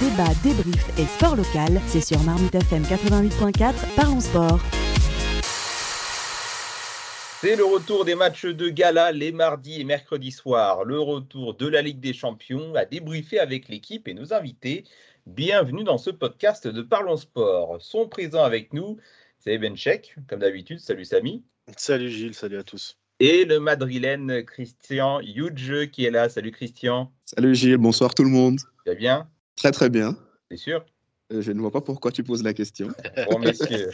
débat, débrief et sport local, c'est sur Marmite FM 88.4, parlons sport. C'est le retour des matchs de gala les mardis et mercredis soirs. Le retour de la Ligue des Champions à débriefer avec l'équipe et nos invités. Bienvenue dans ce podcast de Parlons Sport. Sont présents avec nous, c'est Benchek, comme d'habitude. Salut Samy. Salut Gilles, salut à tous et le madrilène Christian Huge qui est là. Salut Christian. Salut Gilles, bonsoir tout le monde. Tu vas bien? Très très bien. C'est sûr? Euh, je ne vois pas pourquoi tu poses la question. Bon, messieurs.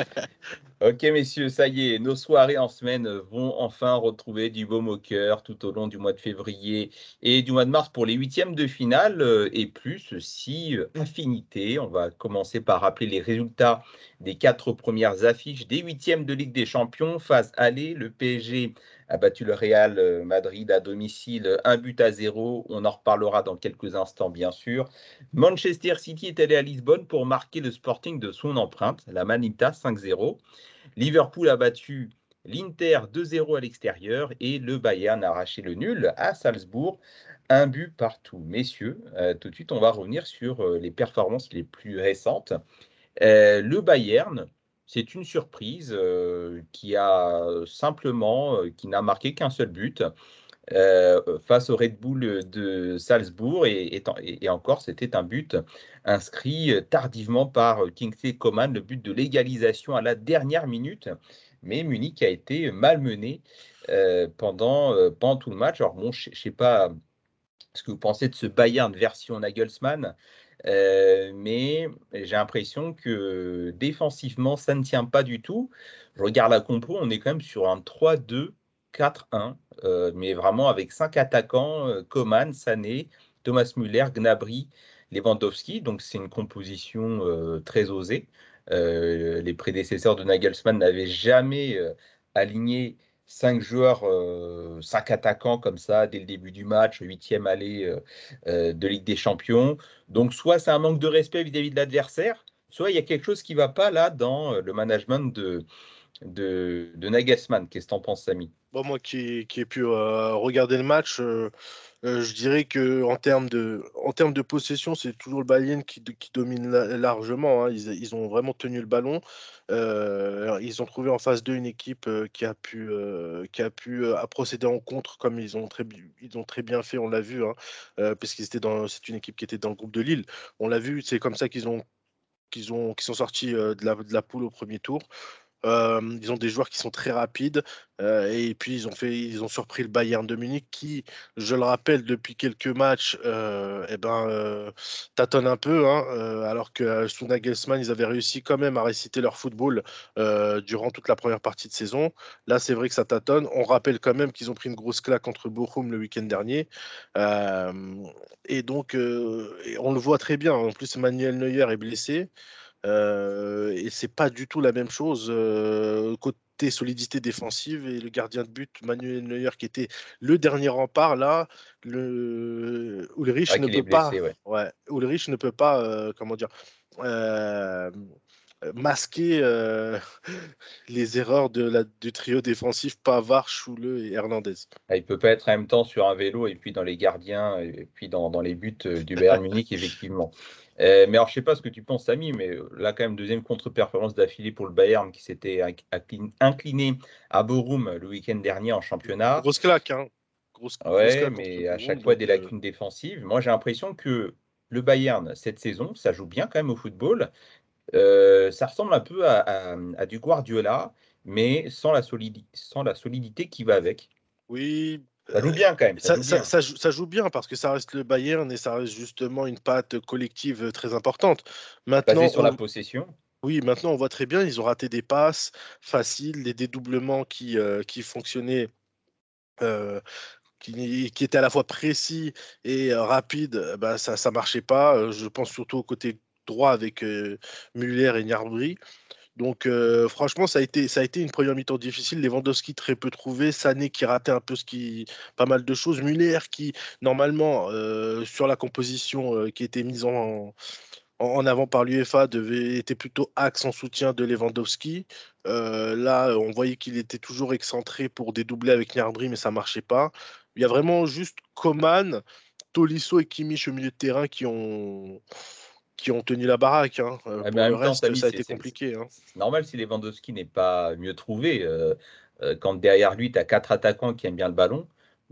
ok, messieurs, ça y est, nos soirées en semaine vont enfin retrouver du beau au cœur tout au long du mois de février et du mois de mars pour les huitièmes de finale euh, et plus si euh, infinité. On va commencer par rappeler les résultats des quatre premières affiches des huitièmes de Ligue des Champions. Phase aller, le PSG a battu le Real euh, Madrid à domicile, un but à zéro. On en reparlera dans quelques instants, bien sûr. Manchester City est allé à Lisbonne pour marquer le Sporting de son empreinte, la Manita 5-0. Liverpool a battu l'Inter 2-0 à l'extérieur et le Bayern a arraché le nul à Salzbourg. Un but partout. Messieurs, euh, tout de suite, on va revenir sur euh, les performances les plus récentes. le Bayern, c'est une surprise euh, qui a simplement, euh, qui n'a marqué qu'un seul but euh, face au Red Bull de Salzbourg et, encore c'était un but inscrit tardivement par Kingsley Coman, le but de l'égalisation à la dernière minute. Mais Munich a été malmené pendant, pendant tout le match. Alors bon, je ne sais pas ce que vous pensez de ce Bayern version Nagelsmann. Euh, mais j'ai l'impression que défensivement, ça ne tient pas du tout. Je regarde la compo, on est quand même sur un 3-2-4-1, euh, mais vraiment avec cinq attaquants, euh, Coman, Sané, Thomas Müller, Gnabry, Lewandowski. Donc c'est une composition très osée. les prédécesseurs de Nagelsmann n'avaient jamais aligné cinq joueurs, euh, cinq attaquants comme ça dès le début du match, huitième allée euh, euh, de Ligue des Champions. Donc soit c'est un manque de respect vis-à-vis de l'adversaire, soit il y a quelque chose qui ne va pas là dans le management de, de, de Nagelsmann. Qu'est-ce que tu en penses, Samy? Moi qui, qui ai pu regarder le match, euh, je dirais que en termes de, en termes de possession, c'est toujours le Bayern qui, domine largement. Hein. Ils, ont vraiment tenu le ballon. Euh, ils ont trouvé en phase 2 une équipe euh, qui a pu, qui a pu procéder en contre comme ils ont très, ils ont très bien fait. On l'a vu, hein, parce qu'ils c'est une équipe qui était dans le groupe de Lille. On l'a vu. C'est comme ça qu'ils ont, qui sont sortis de la, de la poule au premier tour. Ils ont des joueurs qui sont très rapides et puis ils ont fait, ils ont surpris le Bayern de Munich qui, je le rappelle, depuis quelques matchs, eh ben, tâtonne un peu. Hein, alors que sous Nagelsmann, ils avaient réussi quand même à réciter leur football durant toute la première partie de saison. Là, c'est vrai que ça tâtonne. On rappelle quand même qu'ils ont pris une grosse claque contre Bochum le week-end dernier. et donc, on le voit très bien. En plus, Manuel Neuer est blessé. Euh, et c'est pas du tout la même chose euh, côté solidité défensive et le gardien de but Manuel Neuer qui était le dernier rempart là le Ulrich ne, peut pas, ouais. Ulrich ne peut pas comment dire masquer les erreurs de la, du trio défensif Pavard, Choule et Hernandez. Ah, il peut pas être en même temps sur un vélo et puis dans les gardiens et puis dans, dans les buts du Bayern Munich effectivement. Euh, mais alors, je sais pas ce que tu penses, Samy, mais euh, là, quand même, deuxième contre-performance d'affilée pour le Bayern qui s'était incliné à Borum le week-end dernier en championnat. Grosse claque, hein. Grosse, ouais, mais à chaque fois des euh, lacunes défensives. Moi, j'ai l'impression que le Bayern, cette saison, ça joue bien quand même au football. ça ressemble un peu à, à, du Guardiola, mais sans la, sans la solidité qui va avec. Oui, ça joue bien quand même. Ça, joue bien. parce que ça reste le Bayern et ça reste justement une patte collective très importante. Maintenant, sur la possession. Oui, maintenant on voit très bien, ils ont raté des passes faciles, des dédoublements qui, euh, qui fonctionnaient. Euh, qui, qui, étaient à la fois précis et euh, rapides, bah, ça ne marchait pas. Je pense surtout au côté droit avec Muller et Gnabry. Donc franchement, ça a été ça a été une première mi-temps difficile. Lewandowski très peu trouvé, Sané qui ratait un peu ce qui pas mal de choses, Muller qui normalement sur la composition qui était mise en, en avant par l'UEFA était plutôt axe en soutien de Lewandowski. là, on voyait qu'il était toujours excentré pour dédoubler avec Gnabry, mais ça marchait pas. Il y a vraiment juste Coman Tolisso et Kimmich au milieu de terrain qui ont, qui ont tenu la baraque. Hein. Euh, pour le reste, ça a été compliqué. Hein. C'est normal si Lewandowski n'est pas mieux trouvé. Euh, euh, quand derrière lui, tu as quatre attaquants qui aiment bien le ballon,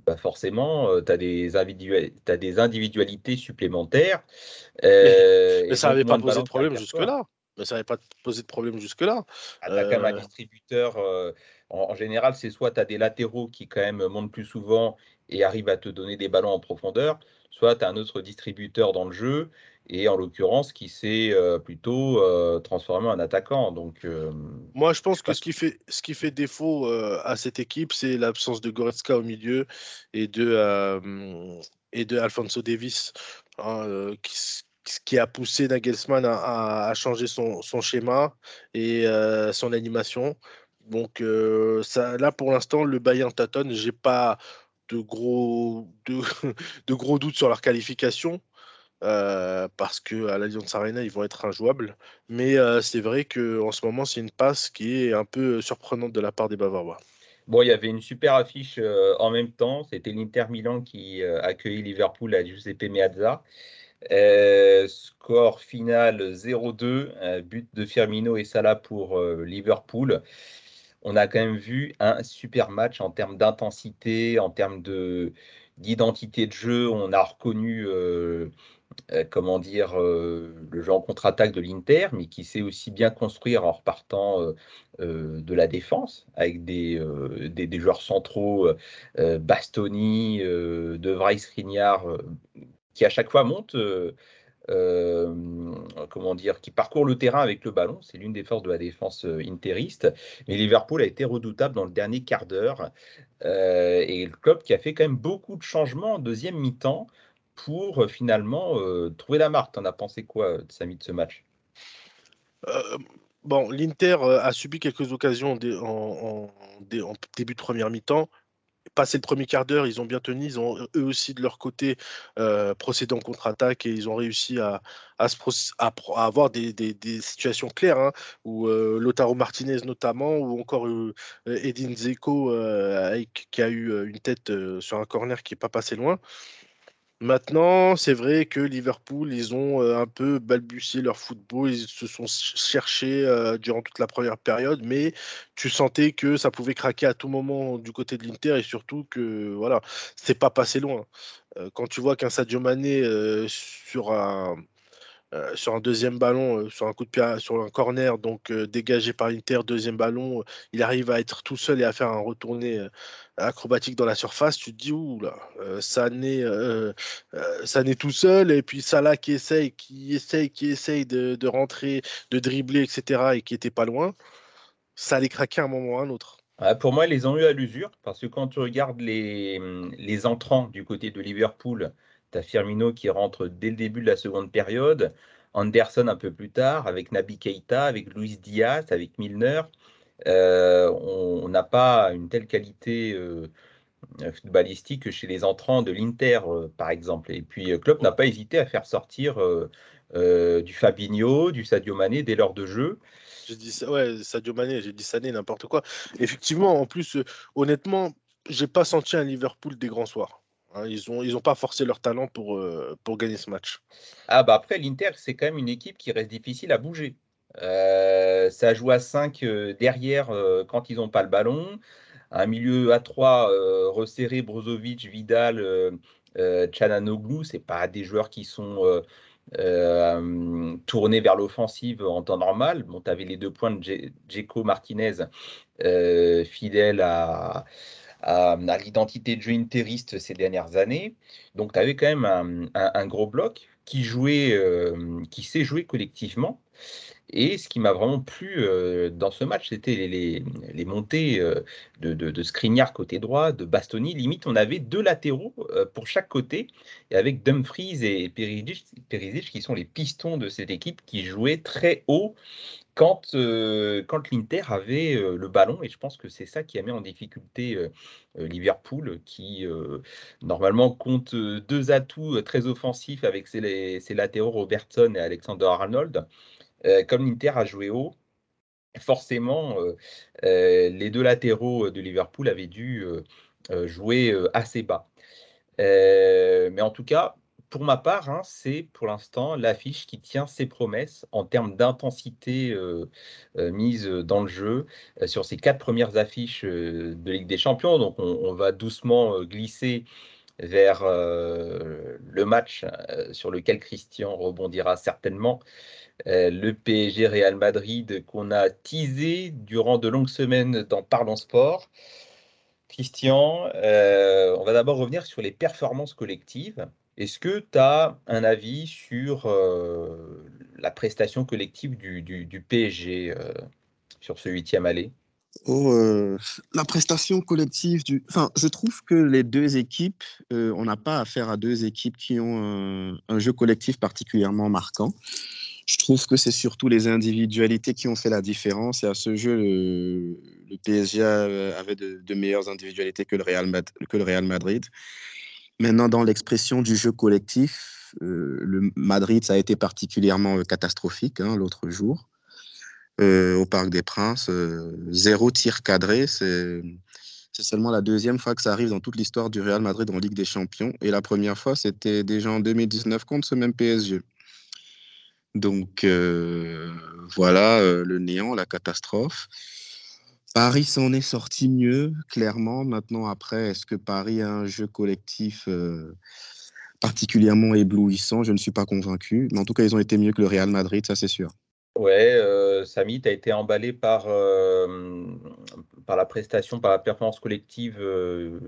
bah forcément, tu as, des as des individualités supplémentaires. mais, ça n'avait pas posé de problème jusque-là. Mais ça n'avait pas posé de problème jusque-là. Ah, tu as quand même un distributeur. En, général, c'est soit tu as des latéraux qui quand même montent plus souvent et arrivent à te donner des ballons en profondeur, soit tu as un autre distributeur dans le jeu et en l'occurrence qui s'est euh, plutôt euh, transformé en attaquant. Donc, euh, Moi, je pense que ce qui, fait, ce qui fait défaut à cette équipe, c'est l'absence de Goretzka au milieu et de, et de Alfonso Davis, hein, qui, qui, a poussé Nagelsmann à, changer son, son, schéma et son animation. Donc ça, là, pour l'instant, le Bayern tâtonne. J'ai pas de gros, de, de, gros doutes sur leur qualification. Euh, parce que à l'Alliance Arena ils vont être injouables. Mais euh, c'est vrai qu'en ce moment c'est une passe qui est un peu surprenante de la part des Bavarois. Bon, il y avait une super affiche euh, en même temps. C'était l'Inter Milan qui accueillit Liverpool à Giuseppe Meazza. score final 0-2, but de Firmino et Salah pour Liverpool. On a quand même vu un super match en termes d'intensité, en termes de d'identité de jeu. On a reconnu euh, comment dire, euh, le genre contre-attaque de l'Inter, mais qui sait aussi bien construire en repartant euh, de la défense, avec des, des, joueurs centraux, Bastoni, De Vrij, Skriniar, qui à chaque fois montent. comment dire, qui parcourt le terrain avec le ballon. C'est l'une des forces de la défense interiste. Mais Liverpool a été redoutable dans le dernier quart d'heure. et le club qui a fait quand même beaucoup de changements en deuxième mi-temps pour finalement trouver la marque. T'en as pensé quoi, Samy, de ce match? Bon, l'Inter a subi quelques occasions en, début de première mi-temps. Passé le premier quart d'heure, ils ont bien tenu. Ils ont eux aussi de leur côté procédé en contre-attaque et ils ont réussi à, avoir des, situations claires hein, où Lotaro Martinez notamment ou encore Edin Zeko qui a eu une tête sur un corner qui n'est pas passé loin. Maintenant, c'est vrai que Liverpool, ils ont un peu balbutié leur football, ils se sont cherchés durant toute la première période, mais tu sentais que ça pouvait craquer à tout moment du côté de l'Inter et surtout que voilà, c'est pas passé loin. quand tu vois qu'un Sadio Mané sur un euh, sur un deuxième ballon, euh, sur un coup de pied, sur un corner, donc euh, dégagé par Inter, deuxième ballon, il arrive à être tout seul et à faire un retourné acrobatique dans la surface. Tu te dis, ouh là, ça n'est tout seul, et puis Salah qui essaye, qui essaye, qui essaye de, rentrer, de dribbler, etc., et qui était pas loin, ça allait craquer à un moment ou à un autre. pour moi, ils les ont eu à l'usure, parce que quand tu regardes les entrants du côté de Liverpool, tu Firmino qui rentre dès le début de la seconde période, Anderson un peu plus tard, avec Nabi Keita, avec Luis Diaz, avec Milner. Euh, on n'a pas une telle qualité euh, footballistique que chez les entrants de l'Inter, euh, par exemple. Et puis, Klopp n'a pas hésité à faire sortir du Fabinho, du Sadio Mané dès l'heure de jeu. J'ai dit ça, ouais, Sadio Mané, j'ai dit Sané, n'importe quoi. Effectivement, en plus, honnêtement, j'ai pas senti un Liverpool des grands soirs. Hein, ils n'ont ils ont pas forcé leur talent pour, euh, pour gagner ce match. Ah bah après, l'Inter, c'est quand même une équipe qui reste difficile à bouger. Euh, ça joue à 5 euh, derrière quand ils n'ont pas le ballon. Un milieu à 3 resserré, Brozovic, Vidal, euh, Chananoglu, ce pas des joueurs qui sont tournés vers l'offensive en temps normal. Bon, tu avais les deux points de Djeko Martinez, fidèle à à, l'identité de jeu interiste ces dernières années. Donc, tu avais quand même un, gros bloc qui jouait, euh, qui s'est joué collectivement. Et ce qui m'a vraiment plu euh, dans ce match, c'était les, montées euh, de, de, côté droit, de Bastoni. Limite, on avait deux latéraux pour chaque côté, avec Dumfries et Perisic, qui sont les pistons de cette équipe, qui jouaient très haut quand, quand l'Inter avait le ballon, et je pense que c'est ça qui a mis en difficulté Liverpool, qui normalement compte deux atouts très offensifs avec ses, ses, latéraux Robertson et Alexander Arnold. comme l'Inter a joué haut, forcément, les deux latéraux de Liverpool avaient dû jouer assez bas. mais en tout cas, pour ma part, hein, c'est pour l'instant l'affiche qui tient ses promesses en termes d'intensité mise dans le jeu sur ces quatre premières affiches de Ligue des Champions. Donc on va doucement glisser vers le match sur lequel Christian rebondira certainement. le PSG Real Madrid qu'on a teasé durant de longues semaines dans Parlons Sport. Christian, on va d'abord revenir sur les performances collectives. Est-ce que tu as un avis sur la prestation collective du, PSG sur ce huitième aller? Oh, euh, la prestation collective du. Enfin, je trouve que les deux équipes, euh, on n'a pas affaire à deux équipes qui ont un, jeu collectif particulièrement marquant. Je trouve que c'est surtout les individualités qui ont fait la différence. Et à ce jeu, le, PSG avait de, meilleures individualités que le, Real, que le Real Madrid. Maintenant, dans l'expression du jeu collectif, euh, le Madrid, ça a été particulièrement catastrophique hein, l'autre jour. Euh, au Parc des Princes. Euh, zéro tir cadré, c'est seulement la deuxième fois que ça arrive dans toute l'histoire du Real Madrid en Ligue des Champions. Et la première fois, c'était déjà en 2019 contre ce même PSG. Donc euh, voilà le néant, la catastrophe. Paris s'en est sorti mieux, clairement. Maintenant, après, est-ce que Paris a un jeu collectif particulièrement éblouissant? Je ne suis pas convaincu. Mais en tout cas, ils ont été mieux que le Real Madrid, ça c'est sûr. Ouais, euh, Samy, tu été emballé par, euh, par la prestation, par la performance collective euh,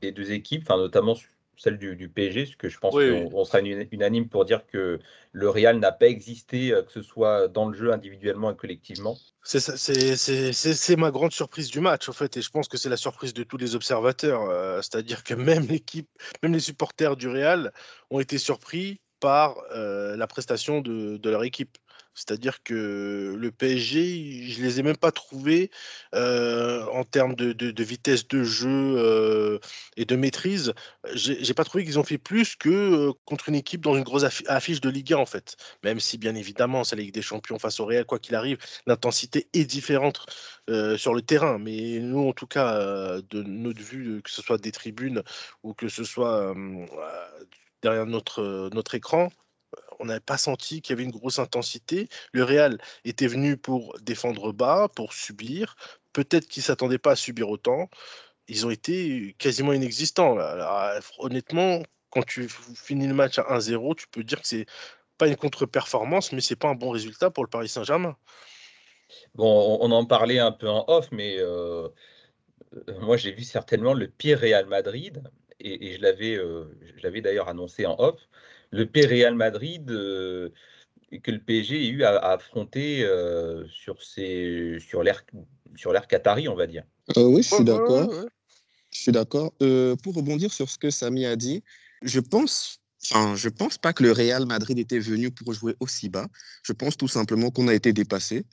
des deux équipes, notamment celle du, PSG, parce que je pense qu'on sera unanime pour dire que le Real n'a pas existé, que ce soit dans le jeu individuellement et collectivement. C'est ma grande surprise du match, en fait, et je pense que c'est la surprise de tous les observateurs. C'est-à-dire que même l'équipe, même les supporters du Real ont été surpris par la prestation de, de leur équipe. C'est-à-dire que le PSG, je les ai même pas trouvés en termes de, vitesse de jeu et de maîtrise. J'ai pas trouvé qu'ils ont fait plus que contre une équipe dans une grosse affiche de Ligue 1 en fait. Même si bien évidemment c'est la Ligue des Champions face au Real, quoi qu'il arrive, l'intensité est différente sur le terrain. Mais nous, en tout cas, de notre vue, que ce soit des tribunes ou que ce soit derrière notre, notre écran, on n'avait pas senti qu'il y avait une grosse intensité. Le Real était venu pour défendre bas, pour subir. Peut-être qu'ils ne s'attendaient pas à subir autant. Ils ont été quasiment inexistants. honnêtement, quand tu finis le match à 1-0, tu peux dire que c'est pas une contre-performance, mais c'est pas un bon résultat pour le Paris Saint-Germain. Bon, on en parlait un peu en off, mais euh, moi j'ai vu certainement le pire Real Madrid, et, je l'avais euh, d'ailleurs annoncé en off le P Real Madrid euh, que le PSG a eu à, affronter euh, sur, sur l'air sur l'air qatari, on va dire. Euh, oui, je suis d'accord. Je suis d'accord. pour rebondir sur ce que Samy a dit, je pense Enfin, je pense pas que le Real Madrid était venu pour jouer aussi bas. Je pense tout simplement qu'on a été dépassé.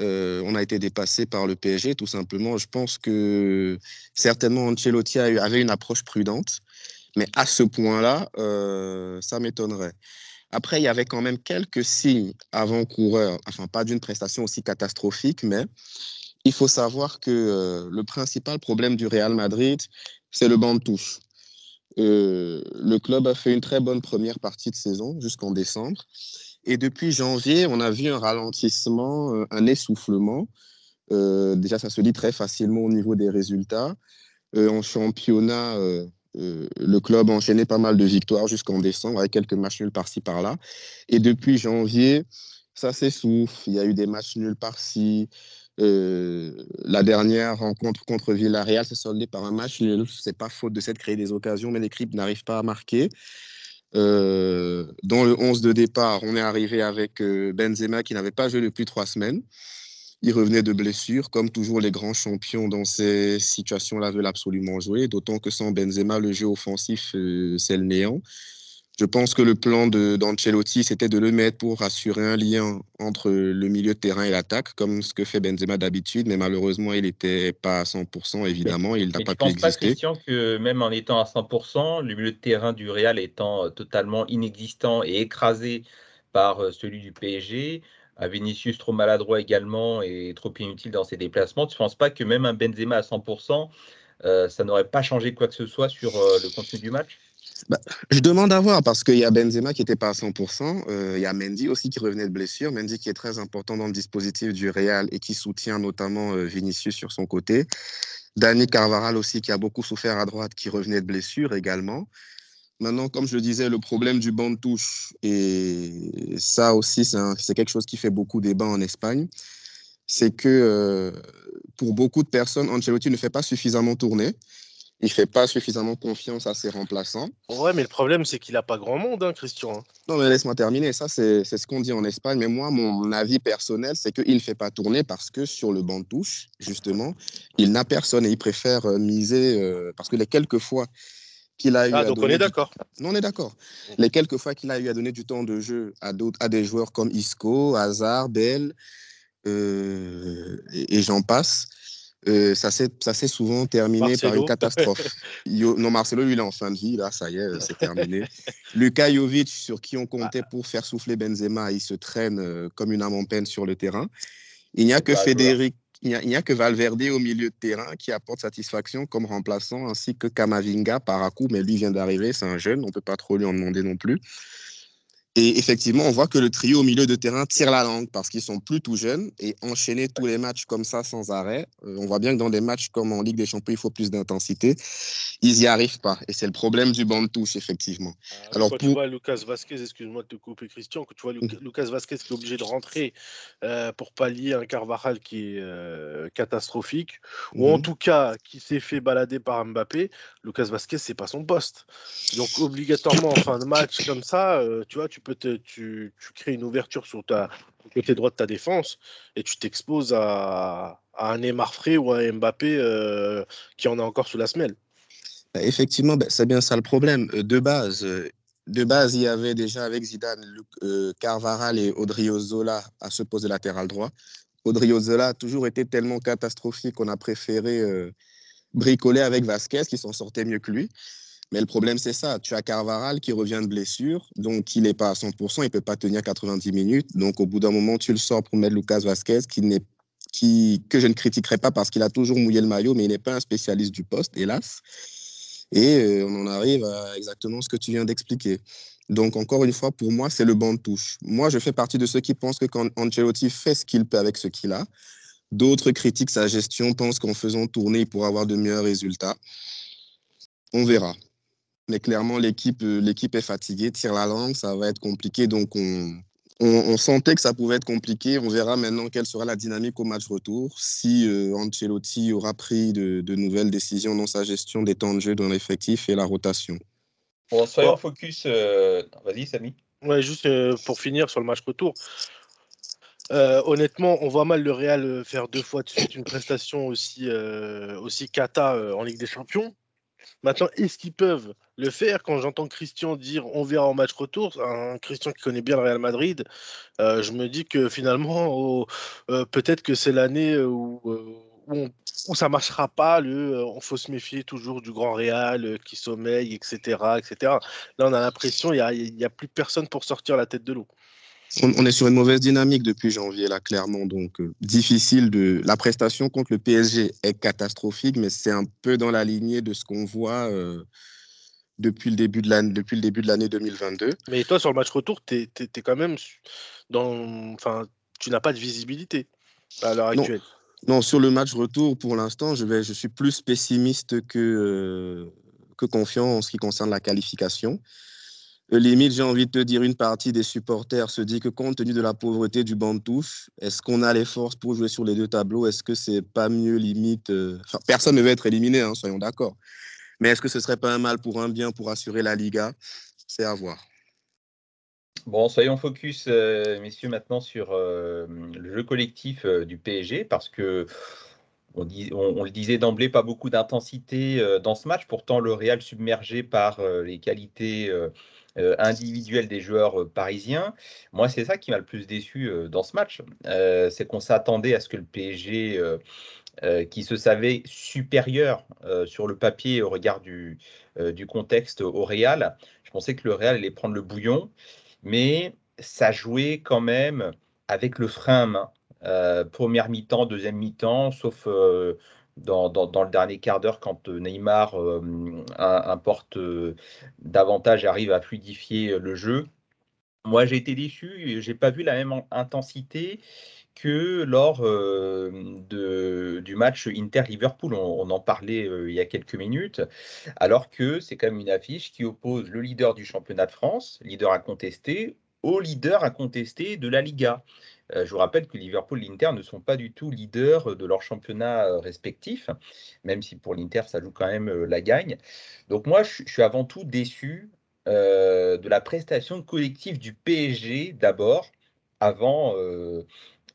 on a été dépassé par le PSG, tout simplement. Je pense que certainement Ancelotti avait une approche prudente. Mais à ce point-là, euh, ça m'étonnerait. Après, il y avait quand même quelques signes avant-coureurs, enfin pas d'une prestation aussi catastrophique, mais il faut savoir que euh, le principal problème du Real Madrid, c'est le banc de touche. Euh, le club a fait une très bonne première partie de saison jusqu'en décembre. Et depuis janvier, on a vu un ralentissement, un essoufflement. déjà, ça se lit très facilement au niveau des résultats. en championnat, euh, le club a enchaîné pas mal de victoires jusqu'en décembre avec quelques matchs nuls par-ci par-là. Et depuis janvier, ça s'essouffle. Il y a eu des matchs nuls par-ci. Euh, la dernière rencontre contre Villarreal s'est soldée par un match nul. C'est pas faute de cette créer des occasions, mais l'équipe n'arrive pas à marquer. Euh, dans le 11 de départ, on est arrivé avec Benzema qui n'avait pas joué depuis trois semaines. Il revenait de blessure, comme toujours les grands champions dans ces situations-là veulent absolument jouer, d'autant que sans Benzema, le jeu offensif, euh, c'est le néant. Je pense que le plan d'Ancelotti, c'était de le mettre pour assurer un lien entre le milieu de terrain et l'attaque, comme ce que fait Benzema d'habitude, mais malheureusement, il n'était pas à 100%, évidemment, il n'a pas pu exister. Je pense pas, Christian, que même en étant à 100%, le milieu de terrain du Real étant totalement inexistant et écrasé par euh, celui du PSG, à Vinicius trop maladroit également et trop inutile dans ses déplacements, tu ne penses pas que même un Benzema à 100%, euh, ça n'aurait pas changé quoi que ce soit sur euh, le contenu du match? Bah, Je demande à voir parce qu'il y a Benzema qui n'était pas à 100%. Euh, il y a Mendy aussi qui revenait de blessure. Mendy qui est très important dans le dispositif du Real et qui soutient notamment Vinicius sur son côté. Dani Carvaral aussi qui a beaucoup souffert à droite, qui revenait de blessure également. Maintenant, comme je disais, le problème du banc de touche, et ça aussi, c'est quelque chose qui fait beaucoup débat en Espagne, c'est que euh, pour beaucoup de personnes, Ancelotti ne fait pas suffisamment tourner. Il ne fait pas suffisamment confiance à ses remplaçants. Ouais, mais le problème, c'est qu'il n'a pas grand monde, hein, Christian. Non, mais laisse-moi terminer. Ça, c'est ce qu'on dit en Espagne. Mais moi, mon avis personnel, c'est qu'il ne fait pas tourner parce que sur le banc de touche, justement, il n'a personne et il préfère euh, miser. Euh, parce que les quelques fois qu'il a eu. Ah, donc on est d'accord. Non, on est d'accord. Les quelques fois qu'il a eu à donner du temps de jeu à, à des joueurs comme Isco, Hazard, Bell, euh, et, j'en passe. Euh, ça s'est souvent terminé par une catastrophe. non, Marcelo, lui, il est en fin de vie, là, ça y est, c'est terminé. Luka Jovic, sur qui on comptait ah. pour faire souffler Benzema, il se traîne euh, comme une âme en peine sur le terrain. Il n'y a que Federic, il n'y a, que Valverde au milieu de terrain qui apporte satisfaction comme remplaçant, ainsi que Kamavinga par coup, mais lui vient d'arriver, c'est un jeune, on ne peut pas trop lui en demander non plus. Et effectivement, on voit que le trio au milieu de terrain tire la langue parce qu'ils sont plus tout jeunes et enchaîner tous les matchs comme ça sans arrêt. Euh, on voit bien que dans des matchs comme en Ligue des Champions, il faut plus d'intensité. Ils n'y arrivent pas et c'est le problème du banc de touche, effectivement. Ah, Alors, quand tu vois Lucas Vasquez, excuse-moi de te couper, Christian, quand tu vois. Lucas Vasquez qui est obligé de rentrer euh, pour pallier un Carvajal qui est euh, catastrophique ou en mmh. tout cas qui s'est fait balader par Mbappé, Lucas Vasquez, c'est pas son poste. Donc, obligatoirement, en fin de match comme ça, tu vois, tu tu, crées une ouverture sur ta côté droit de ta défense et tu t'exposes à, un Neymar frais ou à Mbappé euh, qui en a encore sous la semelle. Bah, effectivement, bah, c'est bien ça le problème. Euh, de base, euh, de base, il y avait déjà avec Zidane, Carvaral et Odriozola à se poser latéral droit. Odriozola a toujours été tellement catastrophique qu'on a préféré bricoler avec Vasquez qui s'en sortait mieux que lui. Mais le problème, c'est ça. Tu as Carvaral qui revient de blessure, donc il n'est pas à 100%, il ne peut pas tenir 90 minutes. Donc au bout d'un moment, tu le sors pour mettre Lucas Vasquez, qui n'est qui, que je ne critiquerai pas parce qu'il a toujours mouillé le maillot, mais il n'est pas un spécialiste du poste, hélas. Et euh, on en arrive à exactement ce que tu viens d'expliquer. Donc, encore une fois, pour moi, c'est le banc de touche. Moi, je fais partie de ceux qui pensent que quand Ancelotti fait ce qu'il peut avec ce qu'il a, d'autres critiquent sa gestion, pensent qu'en faisant tourner, il pourra avoir de meilleurs résultats. On verra. Mais clairement, l'équipe, euh, l'équipe est fatiguée, tire la langue, ça va être compliqué. Donc, on, on, sentait que ça pouvait être compliqué. On verra maintenant quelle sera la dynamique au match retour, si euh, Ancelotti aura pris de, de, nouvelles décisions dans sa gestion des temps de jeu dans l'effectif et la rotation. Bon, soyons focus. Euh, vas-y, Samy. Ouais, juste pour finir sur le match retour. honnêtement, on voit mal le Real faire deux fois de suite une prestation aussi, aussi cata en Ligue des Champions. Maintenant, est-ce qu'ils peuvent le faire Quand j'entends Christian dire on verra en match retour, un Christian qui connaît bien le Real Madrid, euh, je me dis que finalement, euh, peut-être que c'est l'année euh, où, où, ça marchera pas. Le, on faut se méfier toujours du grand Real qui sommeille, etc., etc. Là, on a l'impression qu'il n'y a, a plus personne pour sortir la tête de l'eau on, est sur une mauvaise dynamique depuis janvier, là, clairement. Donc, euh, difficile de. La prestation contre le PSG est catastrophique, mais c'est un peu dans la lignée de ce qu'on voit euh, depuis le début de l'année, depuis le début de l'année 2022. Mais toi, sur le match retour, tu es, quand même dans. Enfin, tu n'as pas de visibilité à l'heure actuelle. Non, sur le match retour, pour l'instant, je, vais, je suis plus pessimiste que, euh, que confiant en ce qui concerne la qualification. Euh, limite, j'ai envie de te dire, une partie des supporters se dit que compte tenu de la pauvreté du banc de touche, est-ce qu'on a les forces pour jouer sur les deux tableaux? Est-ce que c'est pas mieux limite euh, Personne ne veut être éliminé, hein, soyons d'accord. Mais est-ce que ce serait pas un mal pour un bien pour assurer la Liga? C'est à voir. Bon, soyons focus, euh, messieurs, maintenant sur le jeu collectif du PSG, parce que on, le disait d'emblée, pas beaucoup d'intensité dans ce match. Pourtant, le Real submergé par les qualités euh, individuel des joueurs euh, parisiens. Moi, c'est ça qui m'a le plus déçu euh, dans ce match. c'est qu'on s'attendait à ce que le PSG, qui se savait supérieur sur le papier au regard du, du contexte au Real, je pensais que le Real allait prendre le bouillon, mais ça jouait quand même avec le frein à main. première mi-temps, deuxième mi-temps, sauf dans, le dernier quart d'heure quand Neymar importe davantage et arrive à fluidifier le jeu. Moi, j'ai été déçu, j'ai pas vu la même intensité que lors du match Inter-Liverpool. On, en parlait il y a quelques minutes, alors que c'est quand même une affiche qui oppose le leader du championnat de France, leader incontesté, au leader incontesté de la Liga. Je vous rappelle que Liverpool et l'Inter ne sont pas du tout leaders de leur championnat respectif, même si pour l'Inter, ça joue quand même la gagne. Donc moi, je, suis avant tout déçu de la prestation collective du PSG d'abord, avant,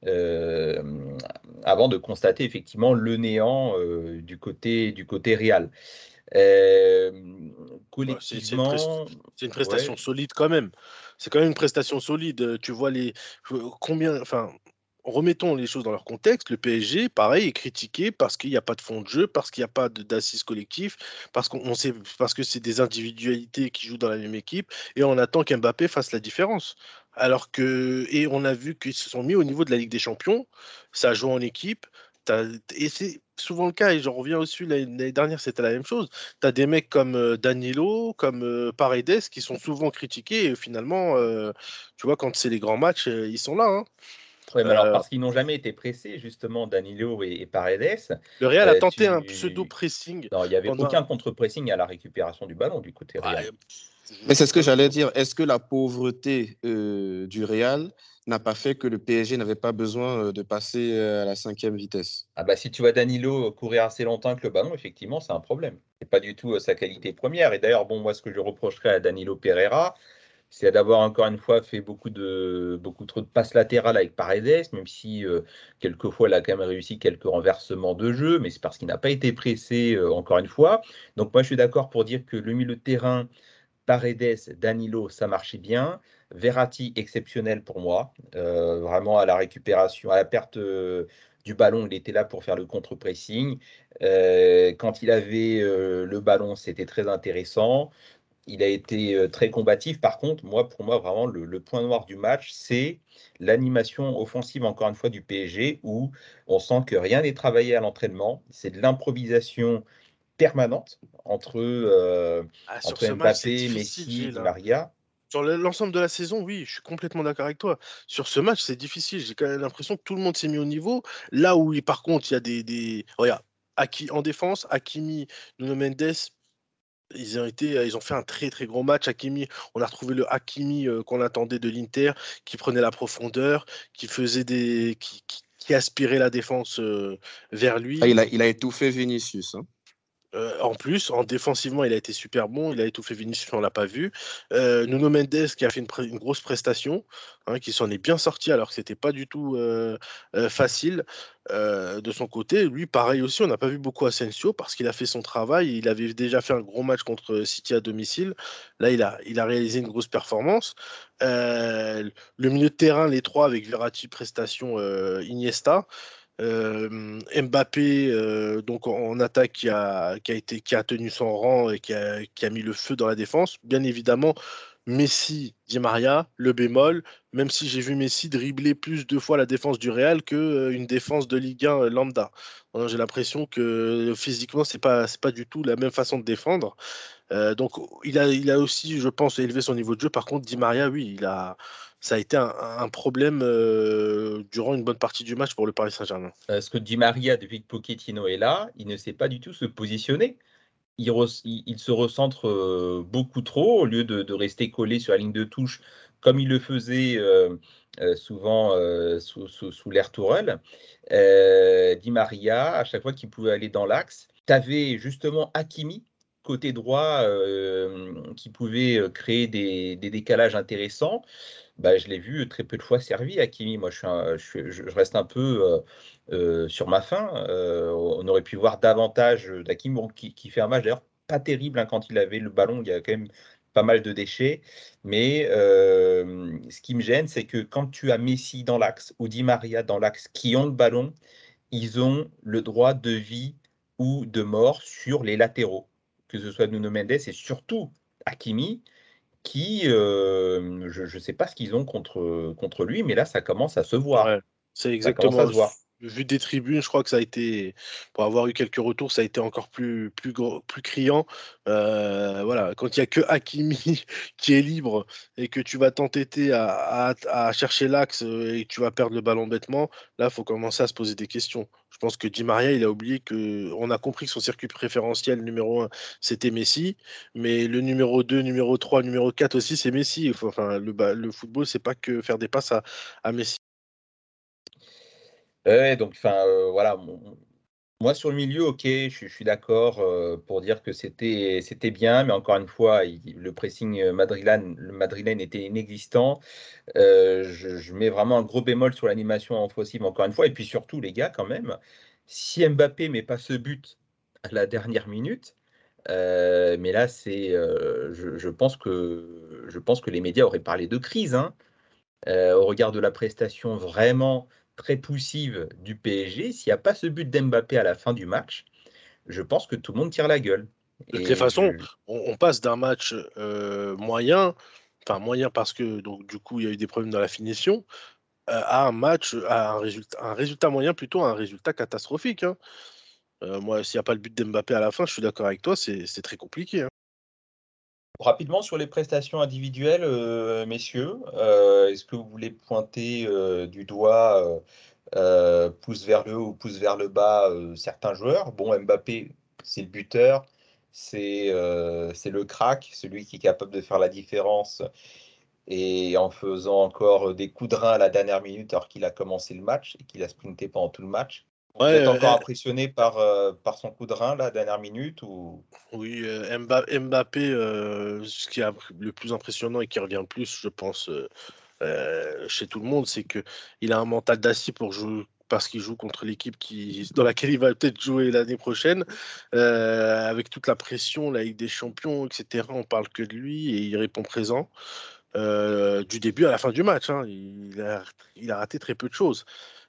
euh, avant de constater effectivement le néant euh, du, côté, du côté Real. Euh, collectivement, c'est une, prestation solide quand même. C'est quand même une prestation solide. Tu vois les combien, enfin, remettons les choses dans leur contexte. Le PSG, pareil, est critiqué parce qu'il n'y a pas de fond de jeu, parce qu'il n'y a pas d'assises collectif, parce qu'on sait, parce que c'est des individualités qui jouent dans la même équipe, et on attend qu'Mbappé fasse la différence. Alors que, et on a vu qu'ils se sont mis au niveau de la Ligue des Champions, ça joue en équipe, et c'est souvent le cas, et j'en reviens aussi, l'année dernière, c'était la même chose. Tu as des mecs comme euh, Danilo, comme euh, Paredes, qui sont souvent critiqués, et finalement, euh, tu vois, quand c'est les grands matchs, ils sont là. Hein. Oui, mais alors parce qu'ils n'ont jamais été pressés, justement, Danilo et, Paredes. Le Real a tenté un pseudo-pressing. Non, il n'y avait aucun contre-pressing à la récupération du ballon du côté Real. Mais c'est ce que j'allais dire. Est-ce que la pauvreté euh, du Real n'a pas fait que le PSG n'avait pas besoin euh, de passer euh, à la cinquième vitesse Ah bah si tu vois Danilo courir assez longtemps avec le ballon, effectivement, c'est un problème. C'est pas du tout sa qualité première. Et d'ailleurs, bon, moi, ce que je reprocherais à Danilo Pereira, c'est d'avoir encore une fois fait beaucoup de beaucoup trop de passes latérales avec Paredes, même si quelquefois il a quand même réussi quelques renversements de jeu, mais c'est parce qu'il n'a pas été pressé encore une fois. Donc moi je suis d'accord pour dire que le milieu de terrain Paredes, Danilo, ça marchait bien. Verratti, exceptionnel pour moi. Euh, vraiment à la récupération, à la perte euh, du ballon, il était là pour faire le contre-pressing. Euh, quand il avait le ballon, c'était très intéressant. Il a été très combatif. Par contre, moi, pour moi, vraiment, le, point noir du match, c'est l'animation offensive, encore une fois, du PSG, où on sent que rien n'est travaillé à l'entraînement. C'est de l'improvisation permanente entre, ah, Mbappé, Messi, Di Maria. Sur l'ensemble de la saison, oui, je suis complètement d'accord avec toi. Sur ce match, c'est difficile. J'ai quand même l'impression que tout le monde s'est mis au niveau. Là où, par contre, il y a des. des... Regarde, en défense, Hakimi, Nuno Mendes, ils ont, été, ils ont fait un très très gros match. Hakimi, on a retrouvé le Hakimi euh, qu'on attendait de l'Inter, qui prenait la profondeur, qui faisait des. qui, qui, aspirait la défense euh, vers lui. Ah, il, a, il a étouffé Vinicius. Hein. Euh, en plus, en défensivement, il a été super bon. Il a étouffé Vinicius, on l'a pas vu. Euh, Nuno Mendes qui a fait une, grosse prestation, hein, qui s'en est bien sorti alors que c'était pas du tout euh, facile de son côté. Lui, pareil aussi, on n'a pas vu beaucoup Asensio parce qu'il a fait son travail. Il avait déjà fait un gros match contre City à domicile. Là, il a, il a réalisé une grosse performance. le milieu de terrain, les trois avec Verratti, prestation Iniesta. Euh, Mbappé, euh, donc en, attaque, qui a, qui, a été, qui a tenu son rang et qui a, qui a mis le feu dans la défense. Bien évidemment, Messi, Di Maria, le bémol, même si j'ai vu Messi dribbler plus de fois la défense du Real qu'une euh, défense de Ligue 1 lambda. J'ai l'impression que physiquement, c'est pas, pas du tout la même façon de défendre. donc, il a, il a aussi, je pense, élevé son niveau de jeu. Par contre, Di Maria, oui, il a, ça a été un, problème euh, durant une bonne partie du match pour le Paris Saint-Germain. Parce que Di Maria, depuis que Pochettino est là, il ne sait pas du tout se positionner. Il, se recentre euh, beaucoup trop au lieu de, rester collé sur la ligne de touche comme il le faisait euh, souvent sous, l'ère Tourelle. Di Maria, à chaque fois qu'il pouvait aller dans l'axe, tu avais justement Hakimi côté droit qui pouvait créer des décalages intéressants. Bah, je l'ai vu très peu de fois servi, Hakimi. Moi, je, reste un peu euh, euh, sur ma faim. Euh, on aurait pu voir davantage d'Hakimi qui, fait un match d'ailleurs pas terrible hein, quand il avait le ballon. Il y a quand même pas mal de déchets. Mais ce qui me gêne, c'est que quand tu as Messi dans l'axe ou Di Maria dans l'axe qui ont le ballon, ils ont le droit de vie ou de mort sur les latéraux, que ce soit Nuno Mendes et surtout Hakimi qui, je ne sais pas ce qu'ils ont contre, contre lui, mais là, ça commence à se voir. c'est exactement, vu des tribunes, je crois que ça a été, pour avoir eu quelques retours, ça a été encore plus, plus, plus criant. Euh, voilà, quand il n'y a que Hakimi qui est libre et que tu vas t'entêter à, à, chercher l'axe euh, et que tu vas perdre le ballon bêtement, là, il faut commencer à se poser des questions. Je pense que Di Maria, il a oublié que on a compris que son circuit préférentiel numéro 1, c'était Messi, mais le numéro 2, numéro 3, numéro 4 aussi, c'est Messi. Enfin, le, le football, c'est pas que faire des passes à, à Messi. Ouais, donc, enfin, euh, voilà. Moi, sur le milieu, ok, je, suis d'accord euh, pour dire que c'était bien, mais encore une fois, le pressing madrilène, le madrilène était inexistant. Euh, je, mets vraiment un gros bémol sur l'animation offensive, encore une fois. Et puis surtout, les gars, quand même, si Mbappé met pas ce but à la dernière minute, mais là, c'est, je, pense que je pense que les médias auraient parlé de crise, hein, au regard de la prestation vraiment très poussive du PSG, s'il n'y a pas ce but d'Mbappé à la fin du match, je pense que tout le monde tire la gueule. De toute façon, on, passe d'un match euh, moyen, enfin moyen parce que donc du coup il y a eu des problèmes dans la finition, euh, à un match, à un résultat, un résultat moyen plutôt à un résultat catastrophique. Hein. Euh, moi, s'il n'y a pas le but d'Mbappé à la fin, je suis d'accord avec toi, c'est très compliqué. Hein. Rapidement sur les prestations individuelles, euh, messieurs, euh, est-ce que vous voulez pointer euh, du doigt, pouce vers le haut ou pouce vers le bas, certains joueurs? Bon, Mbappé, c'est le buteur, c'est le crack, celui qui est capable de faire la différence et en faisant encore des coups de rein à la dernière minute alors qu'il a commencé le match et qu'il a sprinté pendant tout le match. Vous êtes encore impressionné par, euh, par son coup de rein, la dernière minute ou... Oui, euh, Mbappé, euh, ce qui est le plus impressionnant et qui revient le plus, je pense, chez tout le monde, c'est qu'il a un mental d'acier pour jouer parce qu'il joue contre l'équipe qui, dans laquelle il va peut-être jouer l'année prochaine, avec toute la pression, la Ligue des Champions, etc. On parle que de lui et il répond présent. du début à la fin du match, hein. il, a, il a raté très peu de choses.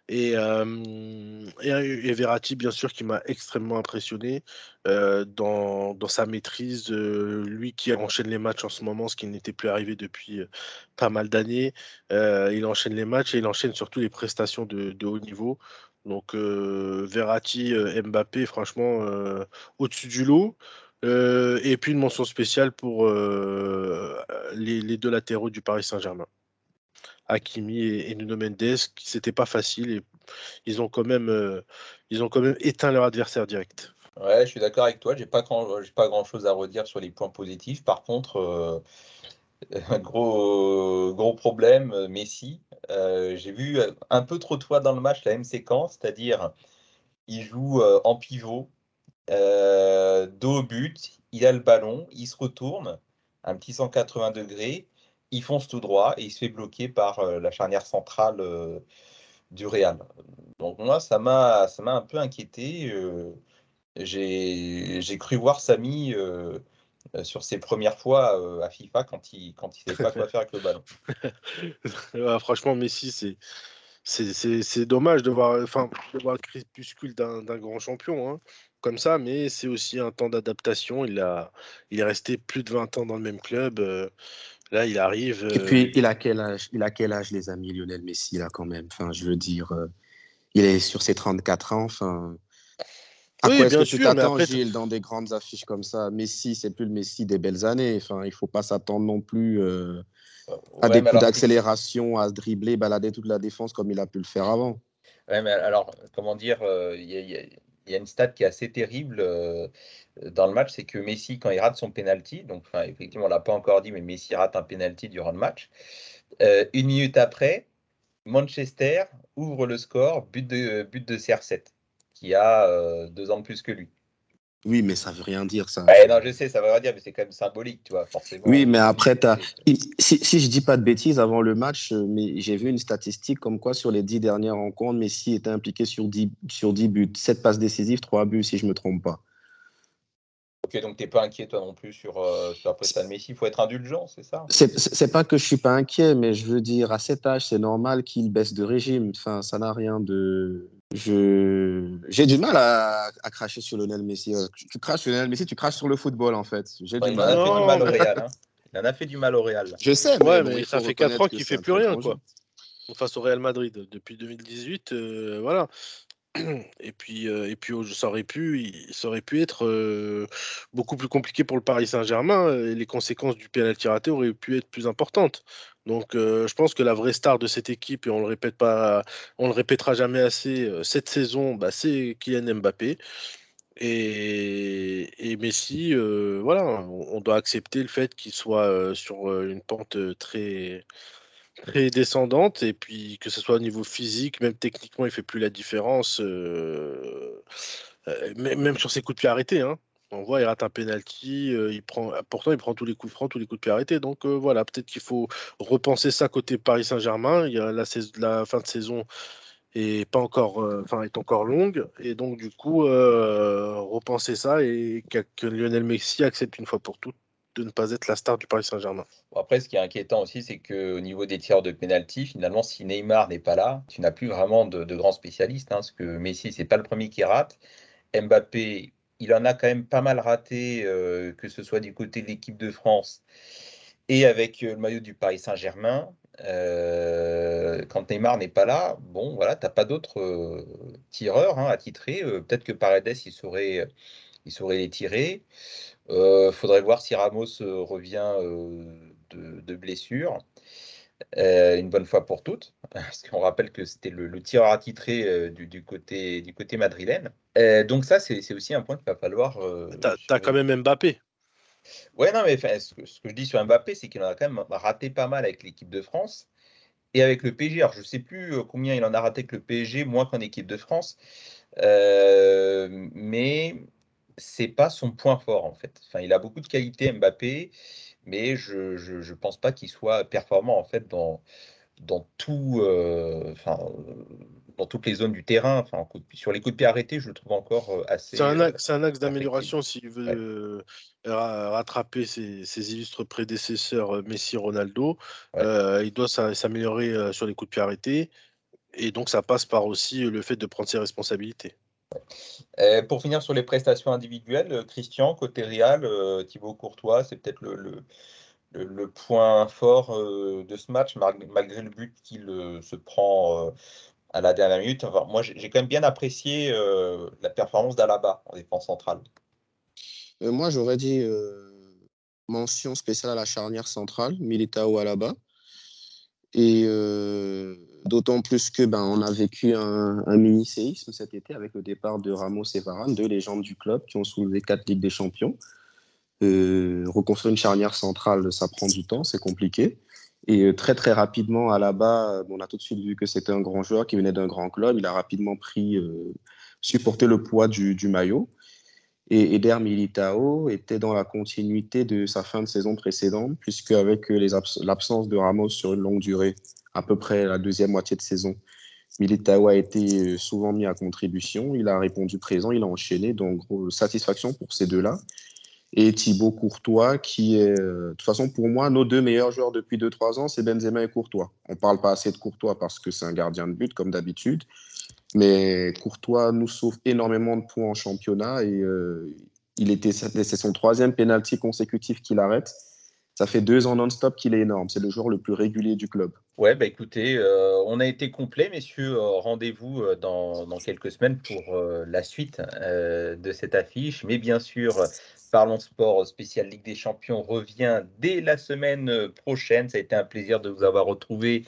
Et, et, Verratti, bien sûr, qui m'a extrêmement impressionné dans, dans, sa maîtrise. lui qui enchaîne les matchs en ce moment, ce qui n'était plus arrivé depuis pas mal d'années. il enchaîne les matchs et il enchaîne surtout les prestations de, de haut niveau. Donc Verratti, Mbappé, franchement, au-dessus du lot. et puis une mention spéciale pour les, les deux latéraux du Paris Saint-Germain. Hakimi et, Nuno Mendes, c'était pas facile et ils ont quand même, euh, ils ont quand même éteint leur adversaire direct. Ouais, je suis d'accord avec toi. J'ai pas grand, pas grand chose à redire sur les points positifs. Par contre, euh, gros, gros problème, euh, Messi. J'ai vu un peu trop de fois dans le match la même séquence, c'est-à-dire il joue en pivot, dos au but, il a le ballon, il se retourne, un petit 180 degrés, il fonce tout droit et il se fait bloquer par euh, la charnière centrale euh, du Real. Donc moi, ça m'a un peu inquiété. Euh, j'ai cru voir Samy sur ses premières fois à FIFA quand il quand il savait pas quoi faire avec le ballon. franchement, Messi, c'est c'est dommage de voir, enfin, de voir le crépuscule d'un grand champion hein, comme ça, mais c'est aussi un temps d'adaptation. Il, il est resté plus de 20 ans dans le même club. Là, il arrive. Et puis, euh, il a quel âge Il a quel âge, les amis, Lionel Messi, là, quand même? Enfin, je veux dire, euh, il est sur ses 34 ans. Enfin, à quoi est-ce que tu t'attends, Gilles, dans des grandes affiches comme ça? Messi, c'est plus le Messi des belles années. Enfin, il faut pas s'attendre non plus euh, à des coups d'accélération, à se dribbler, balader toute la défense comme il a pu le faire avant. Ouais, mais alors, comment dire, il y, a il y a une stat qui est assez terrible euh, dans le match, c'est que Messi, quand il rate son penalty, donc effectivement, on ne l'a pas encore dit, mais Messi rate un penalty durant le match. Euh, une minute après, Manchester ouvre le score, but de, but de CR7, qui a euh, deux ans de plus que lui. Oui, mais ça veut rien dire, ça. non, je sais, ça veut rien dire, mais c'est quand même symbolique, tu vois, forcément. Oui, mais après, as... Si, si, je dis pas de bêtises, avant le match, euh, mais j'ai vu une statistique comme quoi sur les dix dernières rencontres, Messi était impliqué sur 10, sur 10 buts, 7 passes décisives, 3 buts, si je me trompe pas. Ok, donc tu n'es pas inquiet toi non plus sur, euh, sur la prestation de Messi? Il faut être indulgent, c'est ça? C'est pas que je suis pas inquiet, mais je veux dire, à cet âge, c'est normal qu'il baisse de régime. Enfin, ça n'a rien de. Je j'ai du mal à, à, cracher sur Lionel Messi. Euh, tu, craches sur Lionel Messi, tu craches sur le football en fait. J'ai du mal. Il en a fait du mal au Real. Hein. Il en a fait du mal au Real. Je sais, mais, ouais, mais ça fait 4 ans qu'il fait plus rien, quoi. face au Real Madrid depuis 2018. voilà. Et puis, et puis ça, aurait pu, ça aurait pu être beaucoup plus compliqué pour le Paris Saint-Germain. Et les conséquences du penalty raté auraient pu être plus importantes. Donc, je pense que la vraie star de cette équipe, et on le répète pas, on le répétera jamais assez, cette saison, bah, c'est Kylian Mbappé. Et, Messi, voilà, on, doit accepter le fait qu'il soit sur une pente très, très descendante et puis que ce soit au niveau physique, même techniquement, il fait plus la différence, même sur ses coups de pied arrêtés. Hein. On voit, il rate un penalty, il prend, pourtant il prend tous les coups francs, tous les coups de pied arrêtés. Donc voilà, peut-être qu'il faut repenser ça côté Paris Saint-Germain. Il y a la, fin de saison et pas encore, euh, enfin est encore longue, et donc du coup euh, repenser ça et que, Lionel Messi accepte une fois pour toutes de ne pas être la star du Paris Saint-Germain. après, ce qui est inquiétant aussi, c'est qu'au niveau des tirs de pénalty, finalement, si Neymar n'est pas là, tu n'as plus vraiment de, grands spécialistes, hein, parce que Messi, c'est pas le premier qui rate. Mbappé, il en a quand même pas mal raté, euh, que ce soit du côté de l'équipe de France et avec le maillot du Paris Saint-Germain. Euh, quand Neymar n'est pas là, bon, voilà, tu n'as pas d'autres euh, tireurs hein, à titrer. Euh, peut-être que Paredes, il saurait, il saurait les tirer. Faudrait voir si Ramos revient de, blessure. Une bonne fois pour toutes, parce qu'on rappelle que c'était le, tireur attitré du, du, côté, du côté madrilène. donc ça, c'est aussi un point qu'il va falloir... tu as, quand même Mbappé. Ouais, non, mais ce que, je dis sur Mbappé, c'est qu'il en a quand même raté pas mal avec l'équipe de France et avec le PSG. Alors, je ne sais plus euh, combien il en a raté avec le PSG, moins qu'en équipe de France, euh, mais c'est pas son point fort en fait. Enfin, il a beaucoup de qualités Mbappé, mais je ne pense pas qu'il soit performant en fait dans, dans tout, euh, enfin, dans toutes les zones du terrain. Enfin, sur les coups de pied arrêtés, je le trouve encore euh, assez. C'est un axe, un axe d'amélioration s'il veut rattraper ses, illustres prédécesseurs Messi, Ronaldo. il doit s'améliorer sur les coups de pied arrêtés. Et donc, ça passe par aussi le fait de prendre ses responsabilités. Pour finir sur les prestations individuelles, Christian, côté Real, Thibaut Courtois, c'est peut-être le point fort euh, de ce match, malgré le but qu'il euh, se prend euh, à la dernière minute. moi, j'ai quand même bien apprécié la performance d'Alaba en défense centrale. moi, j'aurais dit mention spéciale à la charnière centrale, Militao Alaba. Et d'autant plus que ben, on a vécu un, mini-séisme cet été avec le départ de Ramos et Varane, deux légendes du club qui ont soulevé quatre Ligues des Champions. Euh, reconstruire une charnière centrale, ça prend du temps, c'est compliqué. Et euh, très très rapidement, à la bas, on a tout de suite vu que c'était un grand joueur qui venait d'un grand club. Il a rapidement pris, euh, supporté le poids du, maillot. Et Eder Militao était dans la continuité de sa fin de saison précédente, puisque avec l'absence de Ramos sur une longue durée, à peu près la deuxième moitié de saison, Militao a été souvent mis à contribution. Il a répondu présent, il a enchaîné. Donc, satisfaction pour ces deux-là et Thibaut Courtois, qui est, euh, de toute façon, pour moi, nos deux meilleurs joueurs depuis 2-3 ans, c'est Benzema et Courtois. On ne parle pas assez de Courtois parce que c'est un gardien de but, comme d'habitude, mais Courtois nous sauve énormément de points en championnat et euh, il était, c'est son troisième penalty consécutif qu'il arrête. Ça fait deux ans non-stop qu'il est énorme. C'est le joueur le plus régulier du club. Ouais, bah écoutez, euh, on a été complet, messieurs. Rendez-vous dans, dans, quelques semaines pour la suite de cette affiche. Mais bien sûr, Parlons Sport spécial Ligue des Champions revient dès la semaine prochaine. Ça a été un plaisir de vous avoir retrouvé,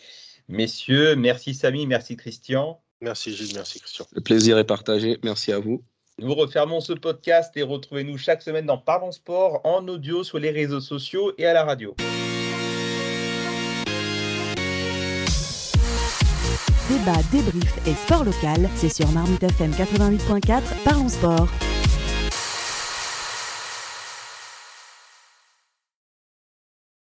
messieurs. Merci Samy, merci Christian. Merci Gilles, merci Christian. Le plaisir est partagé. Merci à vous. Nous refermons ce podcast et retrouvez-nous chaque semaine dans Parlons Sport en audio sur les réseaux sociaux et à la radio. Débat, débrief et sport local, c'est sur Marmite FM 88.4, Parlons Sport.